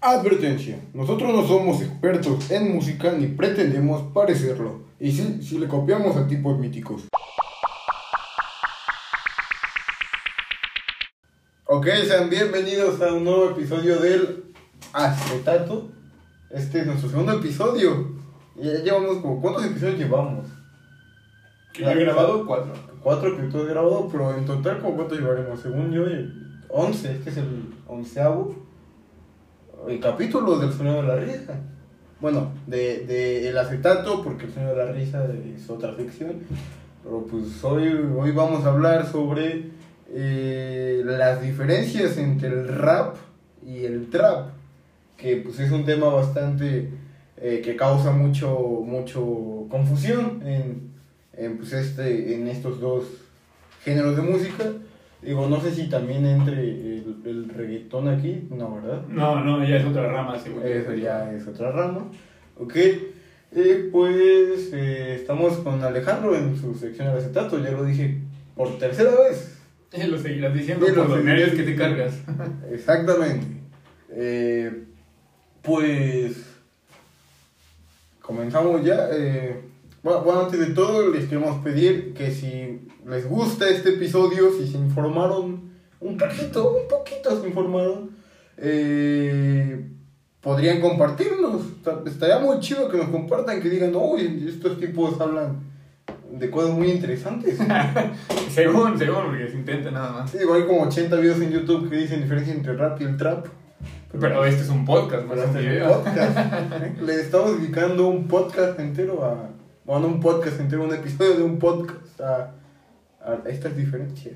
Advertencia, nosotros no somos expertos en música ni pretendemos parecerlo. Y sí, si le copiamos a tipos míticos. Ok, sean bienvenidos a un nuevo episodio del Acetato. Este es nuestro segundo episodio. Y ya llevamos como, ¿cuántos episodios llevamos? Que yo he grabado cuatro. Cuatro que tú has grabado, pero en total, ¿como cuánto llevaremos? Según yo, once. Este es el onceavo el capítulo del Sonido de la Risa. Bueno, de, de El Acetato, porque el Sonido de la Risa es otra ficción. Pero pues hoy, hoy vamos a hablar sobre eh, las diferencias entre el rap y el trap. Que pues es un tema bastante eh, que causa mucho, mucho confusión en, en, pues este, en estos dos géneros de música. Digo, no sé si también entre el, el reggaetón aquí, no, ¿verdad? No, no, ya es otra rama, según Eso ya es otra rama. Ok, eh, pues eh, estamos con Alejandro en su sección de acetato, ya lo dije por tercera vez. Lo seguirás diciendo por los nervios que te cargas. Exactamente. Eh, pues comenzamos ya. eh, bueno, antes de todo les queremos pedir que si les gusta este episodio, si se informaron un poquito, un poquito se informaron, eh, podrían compartirnos. Estaría muy chido que nos compartan, que digan, uy, estos tipos hablan de cosas muy interesantes. según, según, porque se intenta nada más. Sí, igual hay como 80 videos en YouTube que dicen diferencia entre rap y el trap. Pero este es un podcast, más este video. podcast. Le estamos dedicando un podcast entero a. Bueno, un podcast entero, un episodio de un podcast a, a estas diferencias.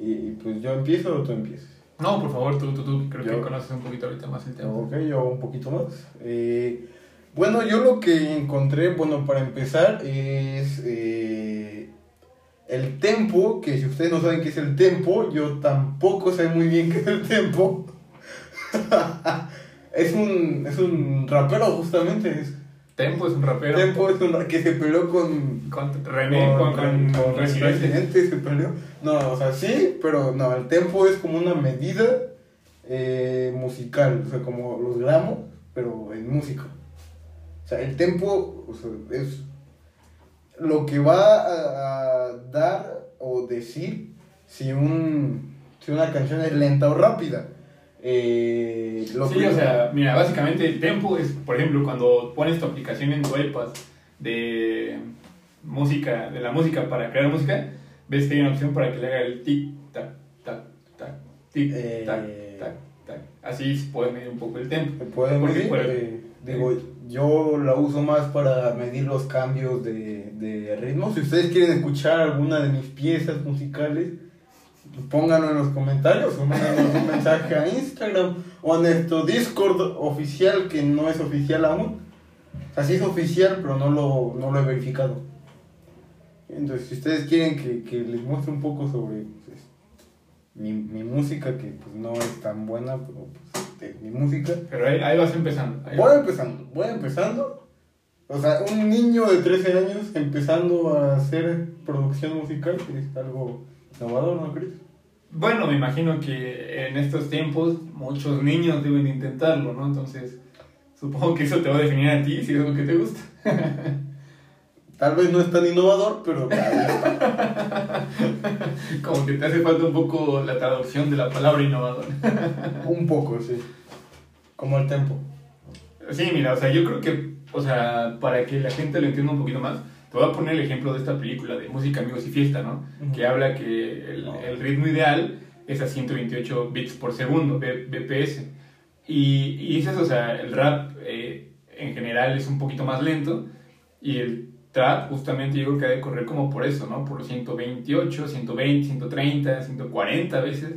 Y, y pues yo empiezo o tú empiezas. No, por favor, tú, tú, tú, creo Yo- que conoces un poquito ahorita más el tema. Ok, yo un poquito más. Eh, bueno, yo lo que encontré, bueno, para empezar, es eh, el tempo, que si ustedes no saben qué es el tempo, yo tampoco sé muy bien qué es el tempo. es, un, es un rapero justamente, es, Tempo es un rapero. Tempo es un ra- que se peleó con... Con René, con, con, con Residente. Residente se peleó. No, o sea, sí, pero no, el tempo es como una medida eh, musical, o sea, como los gramos, pero en música. O sea, el tempo o sea, es lo que va a, a dar o decir si, un, si una canción es lenta o rápida. Eh, lo Sí, o sea, mira, básicamente el tempo es, por ejemplo, cuando pones tu aplicación en tu iPad de música, de la música para crear música, ves que hay una opción para que le haga el tic, tac, tac, tac, tic, Eh. tac, tac, tac. Así se puede medir un poco el tempo. Eh, digo, yo la uso más para medir los cambios de, de ritmo. Si ustedes quieren escuchar alguna de mis piezas musicales, pónganlo en los comentarios o mándanos un mensaje a Instagram o a nuestro Discord oficial que no es oficial aún. O sea, sí es oficial, pero no lo, no lo he verificado. Entonces, si ustedes quieren que, que les muestre un poco sobre pues, mi, mi música, que pues no es tan buena, pero pues, este, mi música. Pero ahí, ahí vas empezando. ahí Voy vas. empezando, voy empezando. O sea, un niño de 13 años empezando a hacer producción musical es algo innovador, ¿no crees? Bueno, me imagino que en estos tiempos muchos niños deben intentarlo, ¿no? Entonces, supongo que eso te va a definir a ti si es lo que te gusta. Tal vez no es tan innovador, pero. Como que te hace falta un poco la traducción de la palabra innovador. un poco, sí. Como el tempo. Sí, mira, o sea, yo creo que, o sea, para que la gente lo entienda un poquito más, te voy a poner el ejemplo de esta película de Música, Amigos y Fiesta, ¿no? Que habla que el, el ritmo ideal es a 128 bits por segundo, B- BPS. Y, y dices, o sea, el rap eh, en general es un poquito más lento y el trap justamente yo creo que ha de correr como por eso, ¿no? Por los 128, 120, 130, 140 veces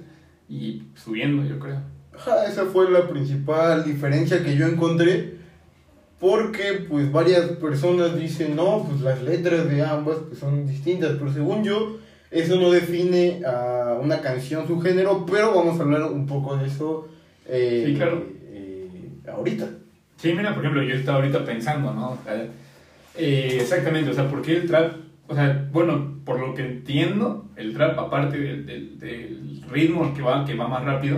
y subiendo, yo creo. Ajá, esa fue la principal diferencia que yo encontré. Porque pues varias personas dicen, no, pues las letras de ambas pues, son distintas. Pero según yo, eso no define a una canción su género. Pero vamos a hablar un poco de eso eh, Sí, claro. eh, ahorita. Sí, mira, por ejemplo, yo estaba ahorita pensando, ¿no? O sea, eh, exactamente, o sea, ¿por qué el trap? O sea, bueno, por lo que entiendo, el trap, aparte del, del- del ritmo que va, que va más rápido,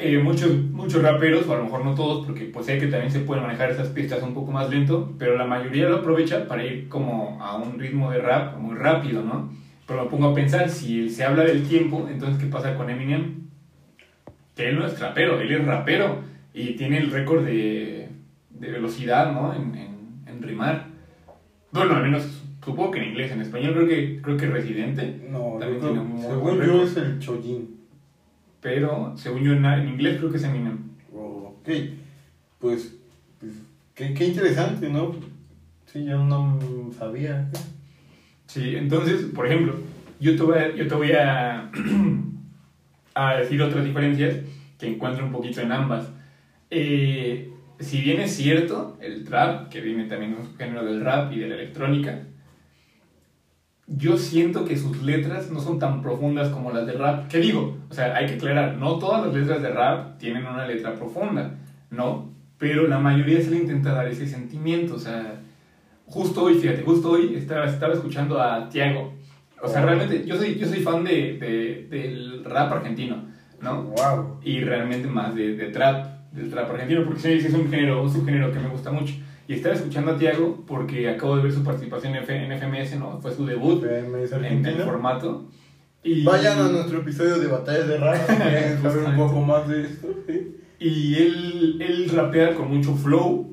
eh, muchos, muchos raperos, o a lo mejor no todos, porque pues sé que también se pueden manejar esas pistas un poco más lento, pero la mayoría lo aprovecha para ir como a un ritmo de rap muy rápido, ¿no? Pero me pongo a pensar, si se habla del tiempo, entonces ¿qué pasa con Eminem? Que él no es rapero, él es rapero y tiene el récord de, de velocidad, ¿no? En, en, en, rimar. Bueno, al menos supongo que en inglés, en español creo que, creo que Residente. No, también tiene un según yo es el Chojin pero según yo en, inglés creo que es Eminem. ok, pues, pues qué, qué, interesante, ¿no? Sí, yo no sabía. Sí, entonces, por ejemplo, yo te voy a, yo te voy a, a decir otras diferencias que encuentro un poquito en ambas. Eh, si bien es cierto, el trap, que viene también un género del rap y de la electrónica, yo siento que sus letras no son tan profundas como las de rap. ¿Qué digo? O sea, hay que aclarar, no todas las letras de rap tienen una letra profunda, ¿no? Pero la mayoría se le intenta dar ese sentimiento, o sea, justo hoy, fíjate, justo hoy estaba, estaba escuchando a Tiago. O sea, realmente, yo soy, yo soy fan de, de, del rap argentino, ¿no? Wow. Y realmente más de, de trap, del trap argentino, porque sí, es un género, un subgénero que me gusta mucho. Y estaba escuchando a Tiago porque acabo de ver su participación en, FMS, ¿no? Fue su debut en el formato. Y... Vayan a nuestro episodio de Batallas de Rap para saber un poco más de esto. Y él, él rapea con mucho flow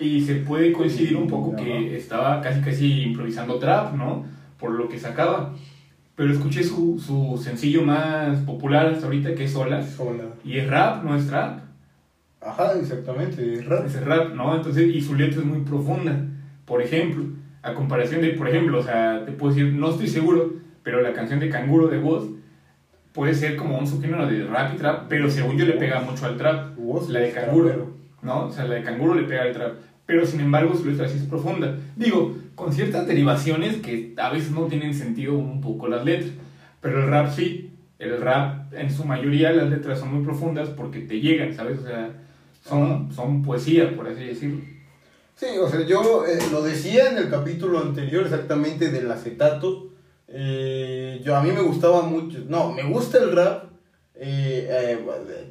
y se puede coincidir un poco que estaba casi casi improvisando trap, ¿no? Por lo que sacaba. Pero escuché su, su sencillo más popular hasta ahorita que es Sola. Sola. Y es rap, no es trap. Ajá, exactamente, es rap. Es rap, ¿no? Entonces, y su letra es muy profunda. Por ejemplo, a comparación de, por ejemplo, o sea, te puedo decir, no estoy seguro, pero la canción de Canguro de Woz puede ser como un subgénero de rap y trap, pero según yo le pega mucho al trap. la de Canguro, ¿no? O sea, la de Canguro le pega al trap. Pero sin embargo, su letra sí es profunda. Digo, con ciertas derivaciones que a veces no tienen sentido un poco las letras. Pero el rap sí. El rap, en su mayoría, las letras son muy profundas porque te llegan, ¿sabes? O sea, son, son poesía, por así decirlo. Sí, o sea, yo eh, lo decía en el capítulo anterior exactamente del acetato. Eh, yo, a mí me gustaba mucho, no, me gusta el rap eh,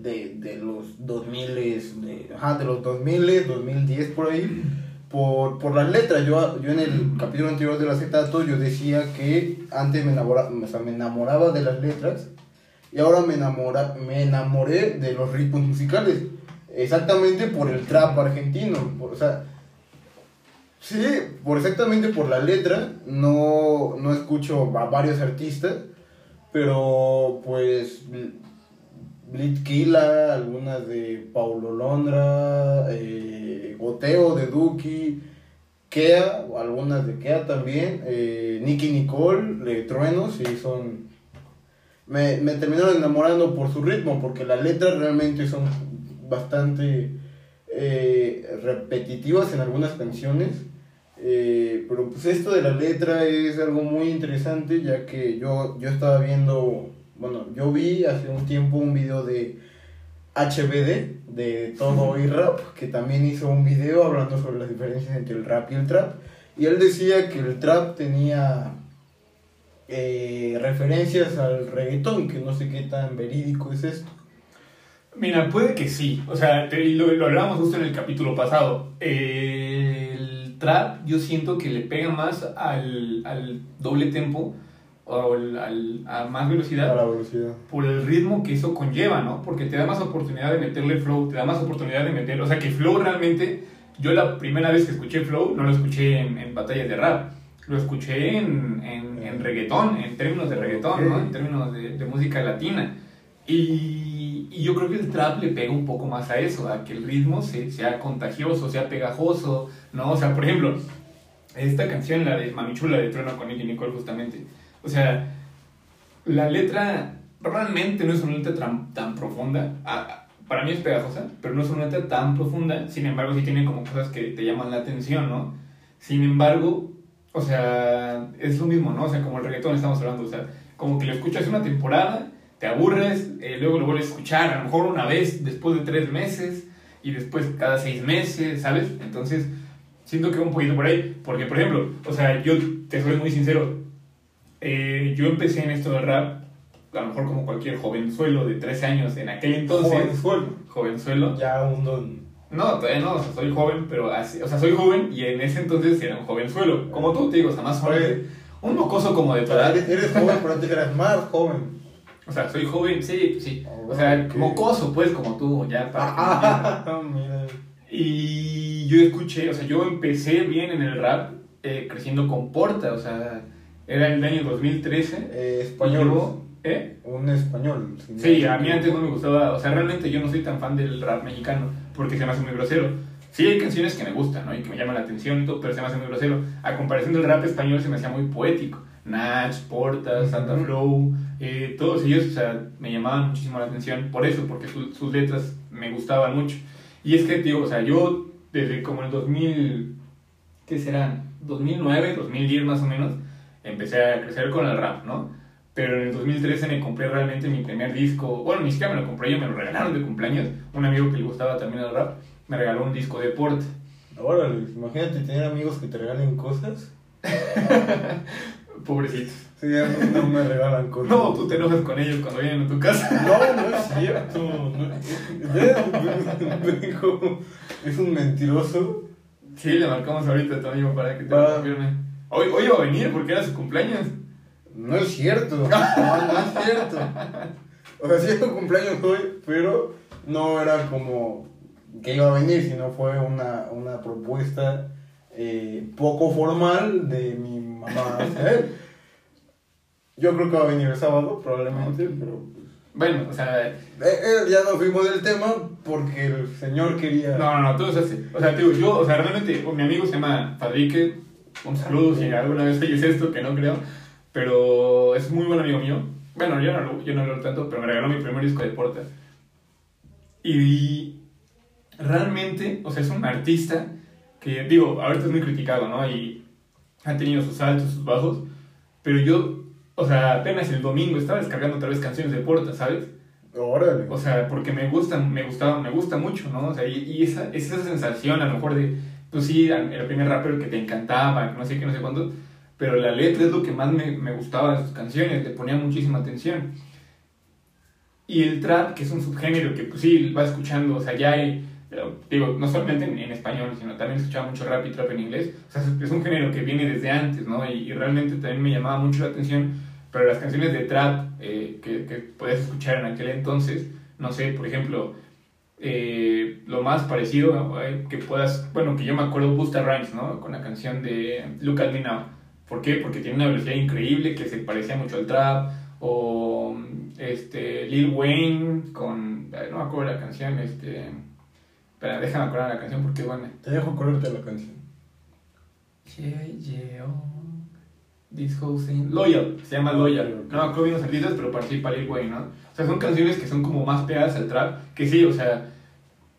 de, de, los 2000, de, ajá, de los 2000, 2010 por ahí, por, por las letras. Yo, yo en el capítulo anterior del acetato yo decía que antes me enamoraba, o sea, me enamoraba de las letras y ahora me, enamora, me enamoré de los ritmos musicales. Exactamente por el trap argentino. o sea, sí, por exactamente por la letra. No, no escucho a varios artistas. Pero pues Blitzkila, algunas de Paulo Londra, eh, Goteo de Duki, Kea, algunas de Kea también, eh, Nicky Nicole, Truenos, y son... Me, me terminaron enamorando por su ritmo, porque las letras realmente son bastante eh, repetitivas en algunas canciones. Eh, pero pues esto de la letra es algo muy interesante ya que yo, yo estaba viendo, bueno, yo vi hace un tiempo un video de HBD, de Todo y Rap, que también hizo un video hablando sobre las diferencias entre el rap y el trap. Y él decía que el trap tenía eh, referencias al reggaetón, que no sé qué tan verídico es esto. Mira, puede que sí. O sea, lo, lo hablábamos justo en el capítulo pasado. el trap yo siento que le pega más al, al doble tempo o al, a más velocidad, a la velocidad por el ritmo que eso conlleva, ¿no? Porque te da más oportunidad de meterle flow, te da más oportunidad de meter, o sea que flow realmente, yo la primera vez que escuché flow no lo escuché en, en batallas de rap, lo escuché en, en, en reggaetón, en términos de reggaetón, ¿no? En términos de, de música latina. Y y yo creo que el trap le pega un poco más a eso, a que el ritmo sea contagioso, sea pegajoso, ¿no? O sea, por ejemplo, esta canción, la de Mami Chula de Trueno con Nicky Nicole, justamente. O sea, la letra realmente no es una letra tan, profunda. para mí es pegajosa, pero no es una letra tan profunda. Sin embargo, sí tiene como cosas que te llaman la atención, ¿no? Sin embargo, o sea, es lo mismo, ¿no? O sea, como el reggaetón estamos hablando, o sea, como que lo escuchas una temporada te aburres, eh, luego lo vuelves a escuchar, a lo mejor una vez después de tres meses y después cada seis meses, ¿sabes? Entonces, siento que va un poquito por ahí, porque por ejemplo, o sea, yo te soy muy sincero, eh, yo empecé en esto del rap a lo mejor como cualquier jovenzuelo de 13 años en aquel entonces. Jovenzuelo. Jovenzuelo. Ya un don. No, todavía no, o sea, soy joven, pero así, o sea, soy joven y en ese entonces era un jovenzuelo. Como tú, te digo, o sea, más joven. Un mocoso como de tu edad. Eres joven, pero antes eras más joven. O sea, soy joven, sí, sí. Ah, O sea, mocoso, pues, como tú, ya para. Ah, mira. Y yo escuché, o sea, yo empecé bien en el rap eh, creciendo con Porta, o sea, era el año 2013. Eh, español. yo- ¿Eh? Un español. Sí, a mí antes no me gustaba, o sea, realmente yo no soy tan fan del rap mexicano porque se me hace muy grosero. Sí hay canciones que me gustan, ¿no? Y que me llaman la atención y todo, pero se me hace muy grosero. A comparación del rap español se me hacía muy poético. Nach, Porta, Santa. Flow, eh, todos ellos, o sea, me llamaban muchísimo la atención por eso, porque su- sus letras me gustaban mucho. Y es que, tío, o sea, yo desde como el 2000, ¿qué serán? 2009, 2010 más o menos, empecé a crecer con el rap, ¿no? Pero en el 2013 me compré realmente mi primer disco. Bueno, ni siquiera me lo compré yo, me lo regalaron de cumpleaños. Un amigo que le gustaba también el rap me regaló un disco de Porta. Órale, imagínate tener amigos que te regalen cosas. Pobrecitos. Sí, no me regalan cosas. No, tú te enojas con ellos cuando vienen a tu casa. No, no es cierto. Es un mentiroso. Sí, le marcamos ahorita a tu amigo para que te lo confirme. Hoy, hoy iba a venir porque era su cumpleaños. No es cierto. No, no es cierto. O sea, sí es un cumpleaños hoy, pero no era como que iba a venir, sino fue una, una propuesta eh, poco formal de mi mamá hacia él. Yo creo que va a venir el sábado, probablemente, pero Bueno, o sea, Eh, eh, ya nos fuimos del tema porque el señor quería. no, no, no, tú, o sea, sí. o sea, digo, yo, o sea, realmente, mi amigo se llama Fadrique, un saludo si alguna vez oyes esto, que no creo, pero es muy buen amigo mío. Bueno, yo no, lo- yo no lo tanto, pero me regaló mi primer disco de Porta. Y realmente, o sea, es un artista que, digo, ahorita es muy criticado, ¿no? Y ha tenido sus altos, sus bajos, pero yo, o sea, apenas el domingo estaba descargando otra vez canciones de Porta, ¿sabes? Órale. O sea, porque me gustan, me gustaba, me gusta mucho, ¿no? O sea, y, y esa, esa sensación a lo mejor de, pues sí, era el primer rapero que te encantaba, que no sé qué, no sé cuánto, pero la letra es lo que más me, me gustaba de sus canciones, le ponía muchísima atención. Y el trap, que es un subgénero que pues sí, va escuchando, o sea, ya hay, eh, digo, no solamente en, en español, sino también escuchaba mucho rap y trap en inglés, o sea, es, un género que viene desde antes, ¿no? Y, y realmente también me llamaba mucho la atención, pero las canciones de trap eh, que, que podías escuchar en aquel entonces, no sé, por ejemplo, eh, lo más parecido eh, que puedas, bueno, que yo me acuerdo Busta Rhymes, ¿no? Con la canción de Look at Me Now. ¿Por qué? Porque tiene una velocidad increíble que se parecía mucho al trap. O este, Lil Wayne con, no me acuerdo la canción, este... Espera, déjame acordar la canción porque es buena. Te dejo acordarte la canción. Yeah, yeah, oh, this whole thing. Loyal, se llama Loyal. No me acuerdo bien los artistas, pero participa Lil Wayne, ¿no? O sea, son canciones que son como más pegadas al trap, que sí, o sea,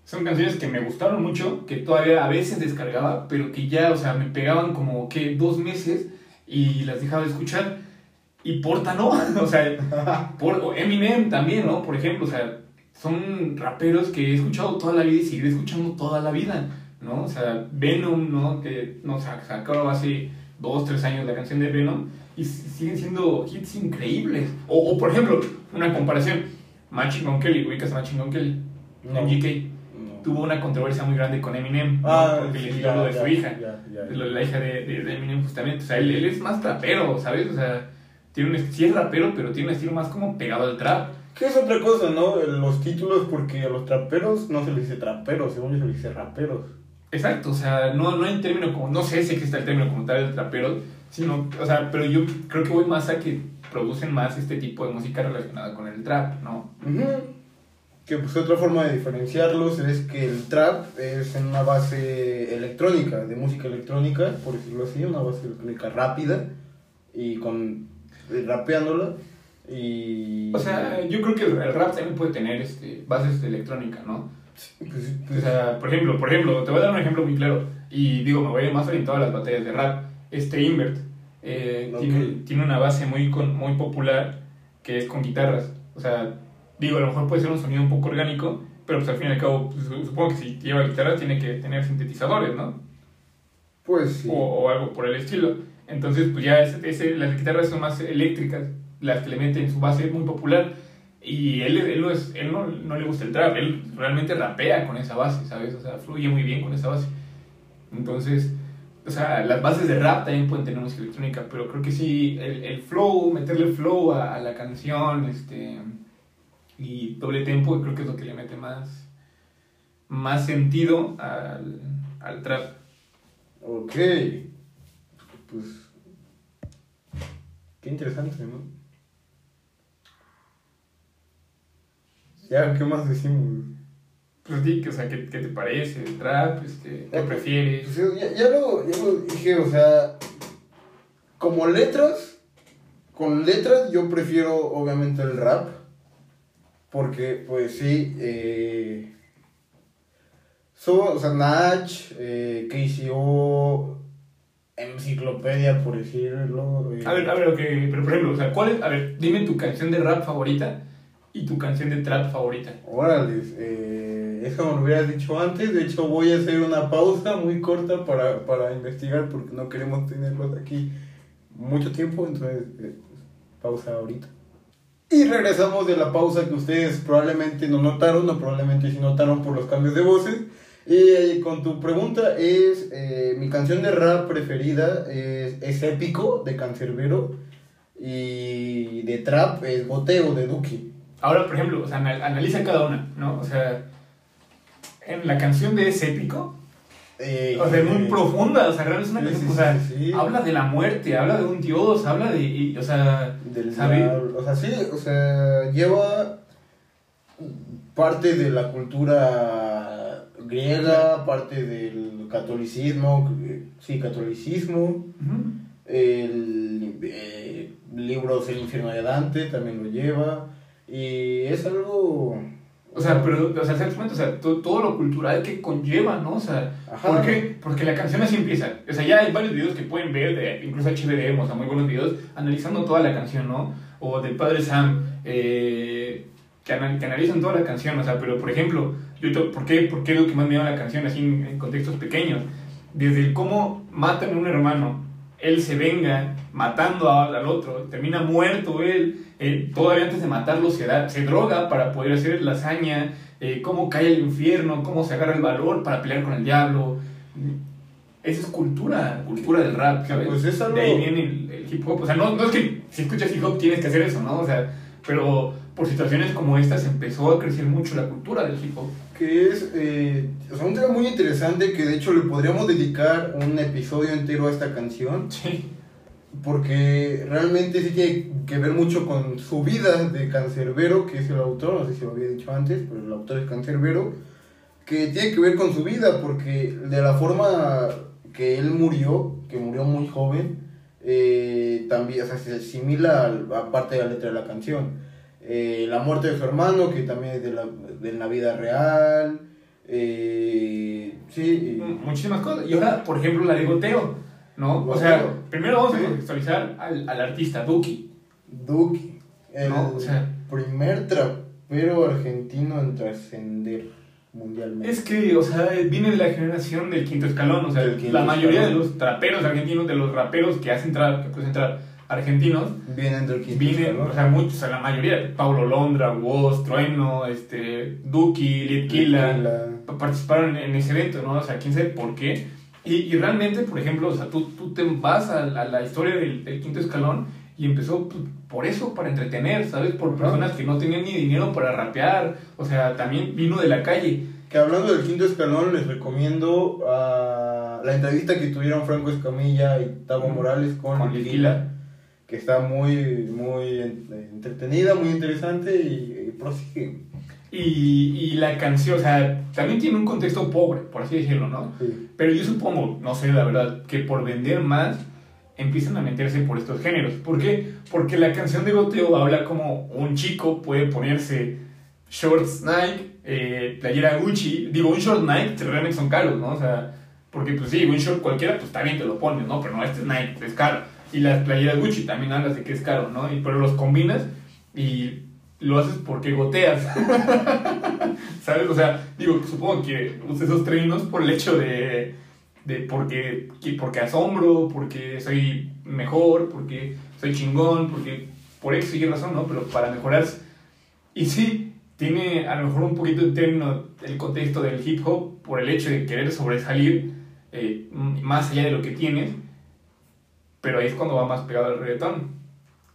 son canciones que me gustaron mucho, que todavía a veces descargaba, pero que ya, o sea, me pegaban como que dos meses y las dejaba de escuchar. Y Porta no, o sea, por, Eminem también, ¿no? Por ejemplo, o sea, son raperos que he escuchado toda la vida y seguiré escuchando toda la vida, ¿no? O sea, Venom, ¿no? Que no sa- sacó hace dos, tres años la canción de Venom y siguen siendo hits increíbles. O, o, por ejemplo, una comparación, Machine Kelly, ubicas a Machine Kelly, No. MGK, No. tuvo una controversia muy grande con Eminem, ¿no? Ah, porque le tiró lo de ya, su hija ya, ya, de la, hija de, de, Eminem justamente. O sea, él, él es más trapero, ¿sabes? O sea, tiene un, sí es rapero, pero tiene un estilo más como pegado al trap. ¿Qué es otra cosa, no? Los títulos, porque a los traperos no se les dice traperos, según yo se les dice raperos. Exacto, o sea, no, no hay término como, no sé si existe el término como tal de trapero, sino, o sea, pero yo creo que voy más a que producen más este tipo de música relacionada con el trap, ¿no? Que pues otra forma de diferenciarlos es que el trap es en una base electrónica, de música electrónica, por decirlo así, una base electrónica rápida y con eh, rapeándola y O sea, yo creo que el, el rap también puede tener este, bases de electrónica, ¿no? pues, O pues, sea, por ejemplo, por ejemplo, te voy a dar un ejemplo muy claro. Y digo, me voy a ir más orientado a las batallas de rap. Este Invert eh, Ok. tiene, tiene una base muy, con- muy popular que es con guitarras. O sea, digo, a lo mejor puede ser un sonido un poco orgánico, pero pues al fin y al cabo, pues, supongo que si lleva guitarras tiene que tener sintetizadores, ¿no? pues sí. O, o algo por el estilo. Entonces, pues ya ese, ese- las guitarras son más eléctricas. Las que le mete en su base muy popular. Y él, él, no, es, él no, no, le gusta el trap, él realmente rapea con esa base, ¿sabes? O sea, fluye muy bien con esa base. Entonces, o sea, las bases de rap también pueden tener música electrónica, pero creo que sí, el, el flow, meterle flow a, a, la canción, este, y doble tempo, creo que es lo que le mete más, más sentido al, al trap. Ok. Pues. Qué interesante, ¿no? Ya, ¿qué más decimos? Pues di, o sea, ¿qué, qué te parece el trap? Este, ¿Qué prefieres? Pues, ya, ya, lo, ya lo dije, o sea, como letras, con letras yo prefiero obviamente el rap, porque pues sí, eh, so, o sea, Nach, eh, KCO, enciclopedia, por decirlo. Eh. A ver, a ver, ok, pero por ejemplo, o sea, ¿cuál es, a ver, dime tu canción de rap favorita y tu canción de trap favorita. Órale, eh, es como lo hubieras dicho antes, de hecho voy a hacer una pausa muy corta para, para investigar porque no queremos tenerlos aquí mucho tiempo, entonces eh, pausa ahorita. Y regresamos de la pausa que ustedes probablemente no notaron, o probablemente sí notaron por los cambios de voces. Y con tu pregunta es, eh, mi canción de rap preferida es, es Épico de Cancerbero y de trap es Boteo de Duki. Ahora, por ejemplo, o sea, analiza cada una, ¿no? O sea, en la canción de ese épico, eh, o sea, es muy eh, profunda, o sea, realmente es una canción, o sea, habla de la muerte, habla de un dios, habla de, o sea, Del o sea, sí, o sea, lleva parte de la cultura griega, parte del catolicismo, sí, catolicismo, el eh, libro El infierno de Dante también lo lleva, y es algo... O sea, pero, o sea, o sea, todo, lo cultural que conlleva, ¿no? O sea, ¿por qué? Porque la canción así empieza. O sea, ya hay varios videos que pueden ver, de, incluso HBDM, o sea, muy buenos videos, analizando toda la canción, ¿no? O del padre Sam, eh, que, analizan toda la canción, o sea, pero por ejemplo, yo, ¿por, qué, ¿por qué lo que más me llama la canción así en, contextos pequeños? Desde cómo matan a un hermano, él se venga matando al otro, termina muerto él, eh, todavía antes de matarlo se, da, se droga para poder hacer la hazaña, eh, cómo cae el infierno, cómo se agarra el valor para pelear con el diablo. Esa es cultura, cultura del rap, ¿sabes? Pues es algo... De ahí viene el, hip hop. O sea, no, no es que si escuchas hip hop tienes que hacer eso, ¿no? O sea, pero por situaciones como estas empezó a crecer mucho la cultura del hip hop. Que es eh, o sea, un tema muy interesante que de hecho le podríamos dedicar un episodio entero a esta canción. Sí porque realmente sí tiene que ver mucho con su vida de Cancerbero, que es el autor, no sé si lo había dicho antes, pero el autor es Cancerbero, que tiene que ver con su vida, porque de la forma que él murió, que murió muy joven, eh, también o sea, se asimila a parte de la letra de la canción. Eh, la muerte de su hermano, que también es de la, de la vida real, eh, sí. Muchísimas cosas. Y ahora, por ejemplo, la de Goteo ¿no? O sea, primero vamos a contextualizar al, al artista, Duki. Duki, el primer trapero argentino en trascender mundialmente. Es que, o sea, viene de la generación del quinto escalón, o sea, la mayoría de los traperos argentinos, de los raperos que hacen trap, que pueden entrar argentinos, vienen quinto vienen, o sea, muchos, o sea, la mayoría, Paulo Londra, Woz, Trueno, este, Duki, Litquila, participaron en ese evento, ¿no? O sea, quién sabe por qué. Y, y, realmente, por ejemplo, o sea, tú, tú te vas a, la historia del, del, quinto escalón y empezó pues, por eso, para entretener, ¿sabes? Por personas que no tenían ni dinero para rapear, o sea, también vino de la calle. Que hablando del quinto escalón, les recomiendo uh, la entrevista que tuvieron Franco Escamilla y Tavo Morales con, con que está muy, muy entretenida, muy interesante y, y prosigue. Y, y, la canción, o sea, también tiene un contexto pobre, por así decirlo, ¿no? Pero yo supongo, no sé, la verdad, que por vender más empiezan a meterse por estos géneros. ¿Por qué? Porque la canción de Goteo habla como un chico puede ponerse shorts Nike, eh, playera Gucci. Digo, un short Nike realmente son caros, ¿no? O sea, porque pues sí, un short cualquiera, pues bien, te lo pones, ¿no? Pero no, este es Nike, es caro. Y las playeras Gucci también hablas de que es caro, ¿no? Y, pero los combinas y lo haces porque goteas. ¿Sabes? O sea, digo, supongo que usas esos términos por el hecho de, de porque, porque asombro, porque soy mejor, porque soy chingón, porque por X y razón, ¿no? Pero para mejorar. Y sí, tiene a lo mejor un poquito en término el contexto del hip hop por el hecho de querer sobresalir eh, más allá de lo que tienes, pero ahí es cuando va más pegado al reggaetón.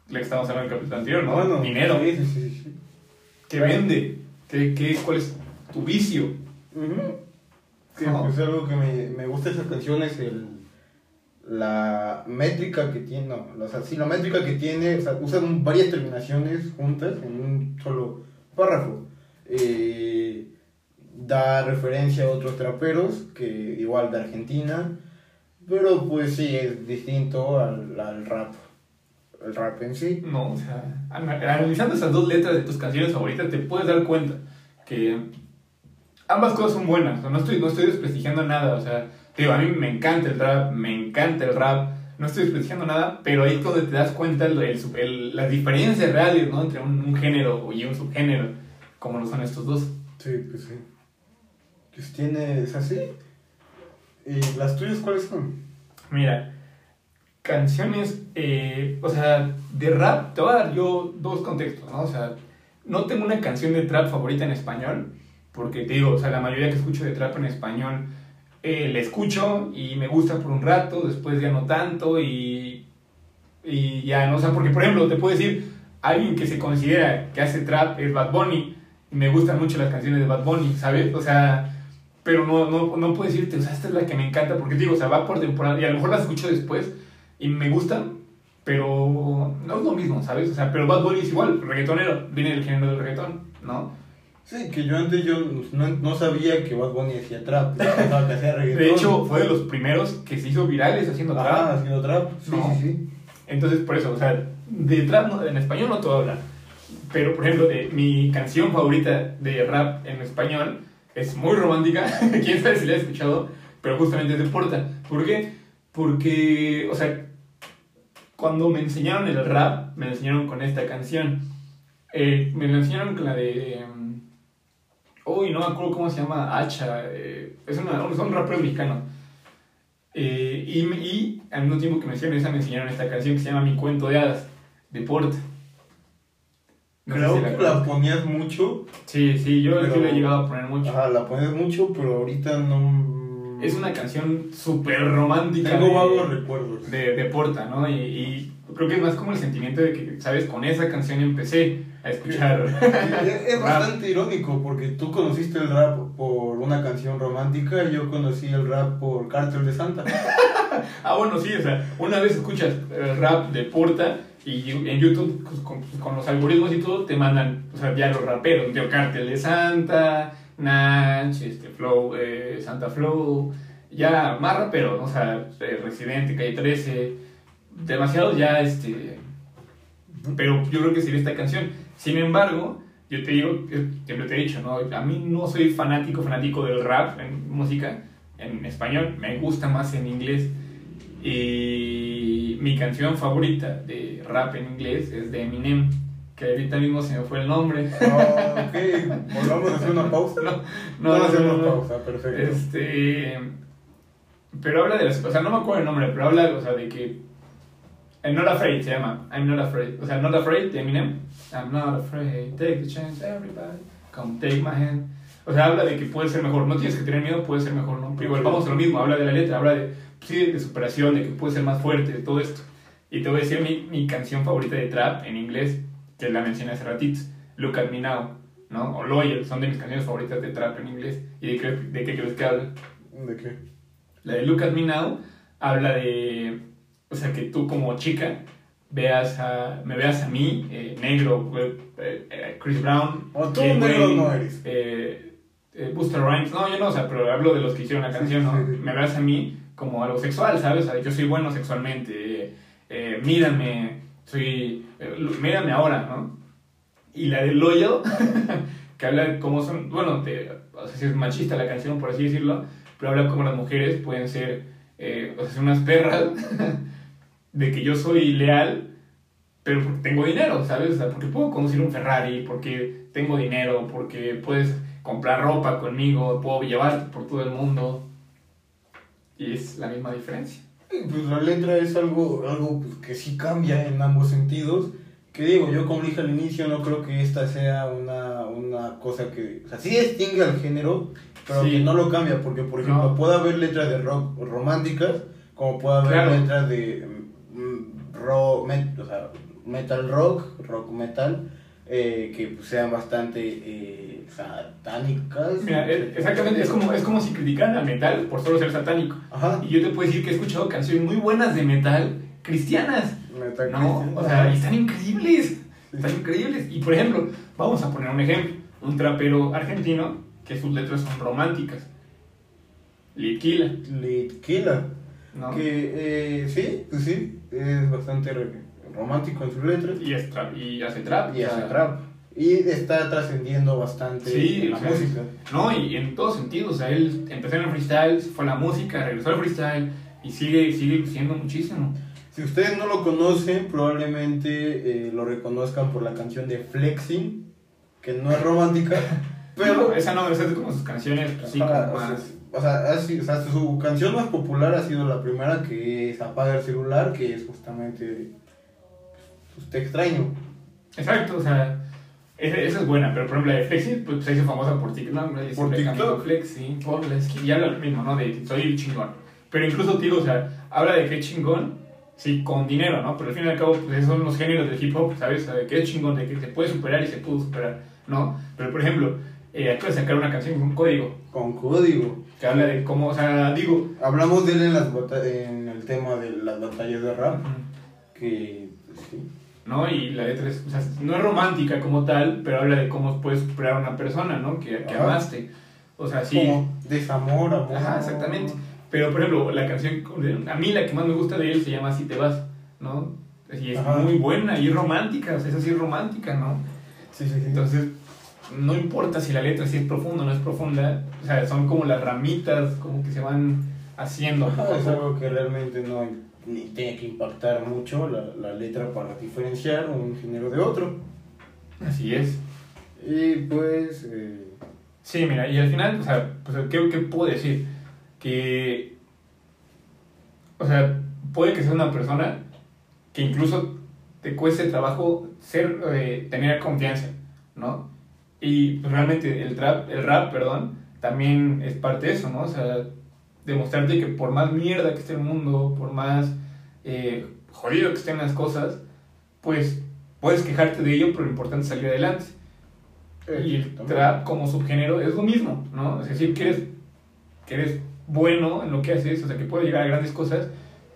Le estamos hablando en el capítulo anterior, ¿no? Bueno, Dinero. Sí, sí, sí. ¿Qué vende? ¿Qué, qué, ¿Cuál es tu vicio? Sí, Ajá. pues algo que me, me gusta de esa canción es el, la métrica que tiene, no, o sea, sí, la métrica que tiene, o sea, usan varias terminaciones juntas en un solo párrafo. Eh, da referencia a otros traperos, que igual de Argentina, pero pues sí, es distinto al, al rap, el rap en sí. No, o sea, ana- analizando esas dos letras de tus canciones favoritas, te puedes dar cuenta que ambas cosas son buenas. O sea, no, estoy, no estoy desprestigiando nada. O sea, te digo, a mí me encanta el rap, me encanta el rap. No estoy desprestigiando nada, pero ahí es donde te das cuenta el, el, el- las diferencias reales ¿no? entre un, un género y un subgénero, como lo son estos dos. Sí, pues sí. Pues tienes así. ¿Y las tuyas cuáles son? Mira, canciones, eh, o sea, de rap, te voy a dar yo dos contextos, ¿no? O sea, no tengo una canción de trap favorita en español, porque te digo, o sea, la mayoría que escucho de trap en español, eh, la escucho y me gusta por un rato, después ya no tanto y, y ya, ¿no? O sea, porque por ejemplo, te puedo decir, alguien que se considera que hace trap es Bad Bunny, y me gustan mucho las canciones de Bad Bunny, ¿sabes? O sea, pero no, no, no puedo decirte, o sea, esta es la que me encanta, porque digo, o sea, va por temporada, y a lo mejor las escucho después, y me gustan, pero no es lo mismo, ¿sabes? O sea, pero Bad Bunny es igual, reggaetonero, viene del género del reggaetón, ¿no? Sí, que yo antes yo no, no sabía que Bad Bunny hacía trap, que hacía reggaetón. De hecho, fue de los primeros que se hizo virales haciendo Ah, trap. haciendo trap, sí, No. sí, sí. Entonces, por eso, o sea, de trap no- en español no te voy a hablar. Pero, por ejemplo, de mi canción favorita de rap en español es muy romántica. Quién sabe si la he escuchado, pero justamente es de Porta. ¿Por qué? Porque, o sea, cuando me enseñaron el rap, me lo enseñaron con esta canción. Eh, me lo enseñaron con la de. em, Uy, no me acuerdo cómo se llama, Hacha. eh, es, una, un rapero mexicano. Eh, y, y al mismo tiempo que me enseñaron esa, me enseñaron esta canción que se llama Mi cuento de hadas, de Porta. No Creo si que conoces. la ponías mucho. Sí, sí, yo Pero- sí la he llegado a poner mucho. Ajá, la ponías mucho, pero ahorita no. Es una canción súper romántica. Tengo vagos recuerdos. de, de Porta, ¿no? Y, y creo que es más como el sentimiento de que, ¿sabes? Con esa canción empecé a escuchar. Es, bastante irónico porque tú conociste el rap por una canción romántica y yo conocí el rap por Cártel de Santa. Ah, bueno, sí, o sea, una vez escuchas el rap de Porta y en YouTube con, con los algoritmos y todo te mandan, o sea, ya los raperos, tío, Cártel de Santa, Nach, este, Flow, eh, Santa Flow, ya más raperos, ¿no? o sea, eh, Residente, Calle 13, demasiados ya, este, pero yo creo que sería esta canción. Sin embargo, yo te digo, siempre te he dicho, ¿no? A mí no soy fanático, fanático del rap en música, en español, me gusta más en inglés. Y mi canción favorita de rap en inglés es de Eminem, que ahorita mismo se me fue el nombre. Ah, ok, volvamos a hacer una pausa. No, No, no, hacemos no, no. pausa, perfecto. Este. Pero habla de las. O sea, no me acuerdo el nombre, pero habla, o sea, de que. I'm not afraid se llama. I'm not afraid. O sea, not afraid de Eminem. I'm not afraid. Take the chance, everybody. Come take my hand. O sea, habla de que puedes ser mejor. No tienes que tener miedo, puedes ser mejor, ¿no? Pero igual vamos a lo mismo. Habla de la letra, habla de. Sí, de superación, de que puedes ser más fuerte, de todo esto. Y te voy a decir mi, mi canción favorita de trap en inglés, que la mencioné hace ratito. Look at me now. ¿No? O Loyal, son de mis canciones favoritas de trap en inglés. ¿Y de qué, de qué crees que habla? ¿De qué? La de Look at Me Now habla de, o sea, que tú como chica veas a, me veas a mí, eh, negro, eh, eh, Chris Brown, O tú negro no eres. eh, eh, Buster Rhymes, no, yo no, o sea, pero hablo de los que hicieron la canción, ¿no? Me veas a mí como algo sexual, ¿sabes? O sea, yo soy bueno sexualmente, eh, eh, mírame, soy, eh, mírame ahora, ¿no? Y la de Loyal, que habla de cómo son, bueno, de, o sea, es machista la canción, por así decirlo, pero habla cómo las mujeres pueden ser, eh, o sea, unas perras, de que yo soy leal, pero porque tengo dinero, ¿sabes? O sea, porque puedo conducir un Ferrari, porque tengo dinero, porque puedes comprar ropa conmigo, puedo llevarte por todo el mundo. Y es la misma diferencia. Pues la letra es algo, algo pues, que sí cambia en ambos sentidos Que digo, yo como dije al inicio, no creo que esta sea una, una cosa que... O sea, sí distingue al género, pero Sí. que no lo cambia, porque por ejemplo No. puede haber letras de rock románticas, como puede haber Claro. letras de mm, rock, met- o sea, metal rock, rock metal, eh, que pues, sean bastante eh, satánicas. Mira, es- exactamente, es como, es como si criticaran al metal por solo ser satánico. Ajá, Y yo te puedo decir que he escuchado canciones muy buenas de metal cristianas. metal No, cristiano. o sea, están increíbles. Están increíbles. Y por ejemplo, vamos a poner un ejemplo. Un trapero argentino que sus letras son románticas. Litquila, Litquila. ¿no? Que eh, sí, pues sí, es bastante re- romántico en sus letras Y, es trap, y hace trap. y o sea, hace trap. Y está trascendiendo bastante Sí, en la o sea, música. No, y en todos sentidos. O sea, él empezó en el freestyle, fue la música, regresó al freestyle y sigue, sigue luciendo muchísimo. Si ustedes no lo conocen, probablemente eh, lo reconozcan por la canción de Flexing, que no es romántica, Pero esa no debe ser como sus canciones, pues, sí, Ajá, como más. o sea, sido- o sea, su canción más popular ha sido la primera que es Apaga el celular, que es justamente pues, Te extraño. Exacto, o sea, esa, es buena, pero por ejemplo la de Flexi, pues se hizo famosa por TikTok, ¿no? Siempre TikTok. Flexi, por esquina, y habla lo mismo, ¿no? De soy chingón. Pero incluso, digo, o sea, habla de que es chingón, sí, con dinero, ¿no? Pero al fin y al cabo, pues esos son los géneros del hip hop, ¿sabes? De es chingón, de que se puede superar y se pudo superar, ¿no? Pero por ejemplo, eh, acaba de sacar una canción con código, Con código. que habla de cómo, o sea, digo, Hablamos de él en, las en el tema de las batallas de rap, mm, que pues, sí. ¿No? Y la letra es, o sea, no es romántica como tal, pero habla de cómo puedes superar a una persona, ¿no? Que, que amaste. O sea, sí. Como desamor, amor. Ajá, exactamente. Pero, por ejemplo, la canción, a mí la que más me gusta de él se llama Si te vas, ¿no? Y es Ajá. muy buena y romántica, o sea, es romántica, ¿no? Sí, sí, sí. Entonces, no importa si la letra sí es profunda o no es profunda, o sea, son como las ramitas, como que se van haciendo. Ajá, es algo que realmente no ni tiene que impactar mucho la, la letra para diferenciar un género de otro. Así es. Y pues, eh, Sí, mira, y al final, o sea, pues, ¿qué, qué puedo decir? Que, o sea, puede que sea una persona que incluso te cueste trabajo ser, eh, tener confianza, ¿no? Y pues, realmente el trap, el rap, perdón, también es parte de eso, ¿no? O sea, demostrarte que por más mierda que esté el mundo, por más eh, jodido que estén las cosas, pues puedes quejarte de ello, pero lo importante es salir adelante. Y el también. trap como subgénero es lo mismo, ¿no? Es decir, que eres, que eres bueno en lo que haces, o sea, que puedes llegar a grandes cosas,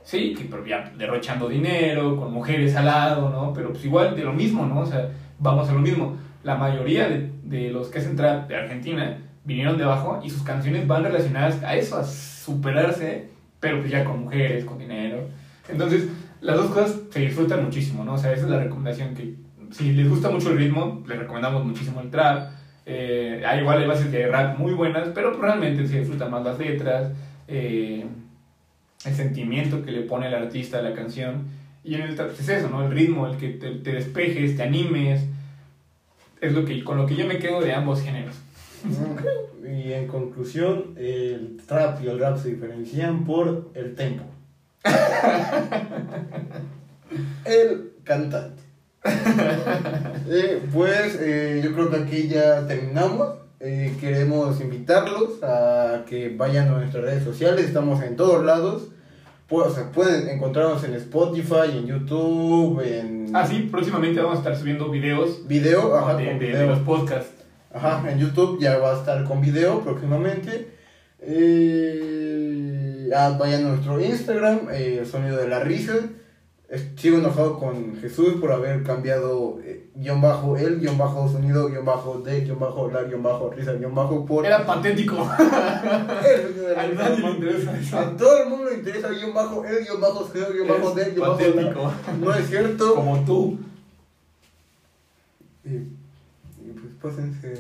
sí, que pero ya derrochando dinero, con mujeres al lado, ¿no? Pero pues igual de lo mismo, ¿no? O sea, vamos a lo mismo. La mayoría de, de los que hacen trap de Argentina vinieron de abajo y sus canciones van relacionadas a eso, a superarse, pero pues ya con mujeres, con dinero. Entonces, las dos cosas se disfrutan muchísimo, ¿no? O sea, esa es la recomendación que si les gusta mucho el ritmo, les recomendamos muchísimo el trap. Eh, hay igual hay bases de rap muy buenas, pero pues realmente se disfrutan más las letras, eh, el sentimiento que le pone el artista a la canción. Y en el trap es eso, ¿no? El ritmo, el que te, te despejes, te animes. Es lo que, con lo que yo me quedo de ambos géneros. Y en conclusión, el trap y el rap se diferencian por el tempo. el cantante. Eh, pues eh, yo creo que aquí ya terminamos. Eh, queremos invitarlos a que vayan a nuestras redes sociales. Estamos en todos lados. Pues, o sea, pueden encontrarnos en Spotify, en YouTube, en Ah, sí, próximamente vamos a estar subiendo videos video. Ajá, de, con de- de video. los podcasts. Ajá, en YouTube ya va a estar con video próximamente. Eh, ah, vayan a nuestro Instagram, eh, el sonido de la risa. Sigo enojado con Jesús por haber cambiado eh, guion bajo el, guion bajo sonido, guion bajo de, guion bajo la, guion bajo risa, guion bajo por Era patético. el A nadie le interesa. A todo el mundo le interesa guion bajo el, guion bajo sonido, guion bajo de, guion bajo la. No es cierto. Como tú. Y pásense.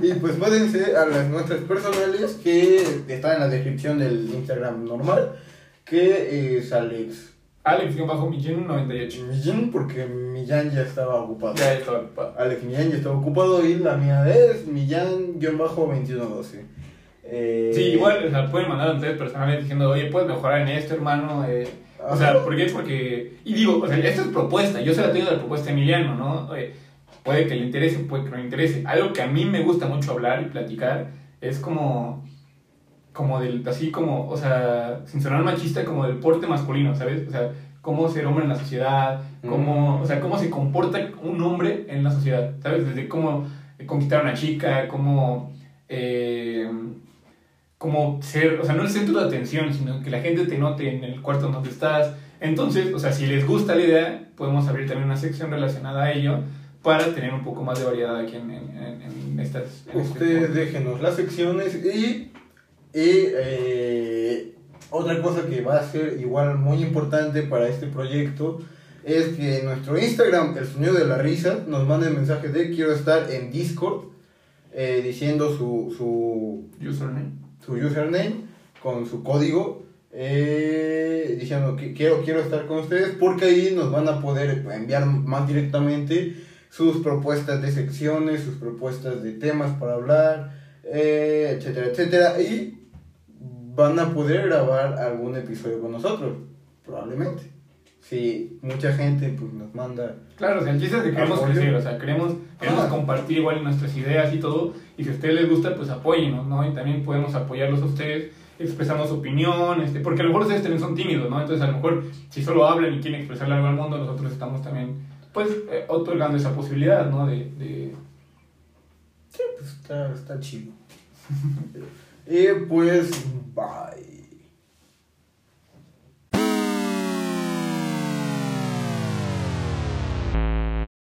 y pues pásense a las nuestras personales que están en la descripción del Instagram normal. Que es Alex Alex-Millén98. Millán, porque Millán ya estaba ocupado. Ya está ocupado. Alex Millán ya estaba ocupado y la mía es Millán-2112. Eh, Sí, igual, sea, pueden mandar a ustedes personales diciendo, oye, puedes mejorar en esto, hermano. Eh, O sea, ¿por qué? Porque, y digo, o sea, esta es propuesta, yo se la tengo de la propuesta a Emiliano, ¿no? Puede que le interese, puede que no le interese. Algo que a mí me gusta mucho hablar y platicar es como, como del, así como, o sea, sin sonar machista, como del porte masculino, ¿sabes? O sea, cómo ser hombre en la sociedad, cómo, o sea, cómo se comporta un hombre en la sociedad, ¿sabes? Desde cómo conquistar a una chica, cómo, eh, cómo ser, o sea, no el centro de atención, sino que la gente te note en el cuarto donde estás. Entonces, o sea, si les gusta la idea, podemos abrir también una sección relacionada a ello para tener un poco más de variedad aquí en, en, estas... Este Ustedes déjenos las secciones y, y eh, otra cosa que va a ser igual muy importante para este proyecto es que en nuestro Instagram, el sonido de la risa, nos manden mensaje de quiero estar en Discord eh, diciendo su, su username. Su username con su código eh, diciendo que quiero, quiero estar con ustedes porque ahí nos van a poder enviar más directamente sus propuestas de secciones, sus propuestas de temas para hablar, eh, etcétera, etcétera. Y van a poder grabar algún episodio con nosotros, probablemente. Si mucha gente pues, nos manda... Claro, o sea, el chiste es que queremos crecer, o sea, queremos, queremos compartir igual nuestras ideas y todo, y si a ustedes les gusta, pues apóyennos, ¿no? Y también podemos apoyarlos a ustedes expresamos opinión, este, porque a lo mejor ustedes también son tímidos, ¿no? Entonces a lo mejor si solo hablan y quieren expresarle algo al mundo, nosotros estamos también pues eh, otorgando esa posibilidad, ¿no? De, de... Sí, pues está, está chido. y pues, bye.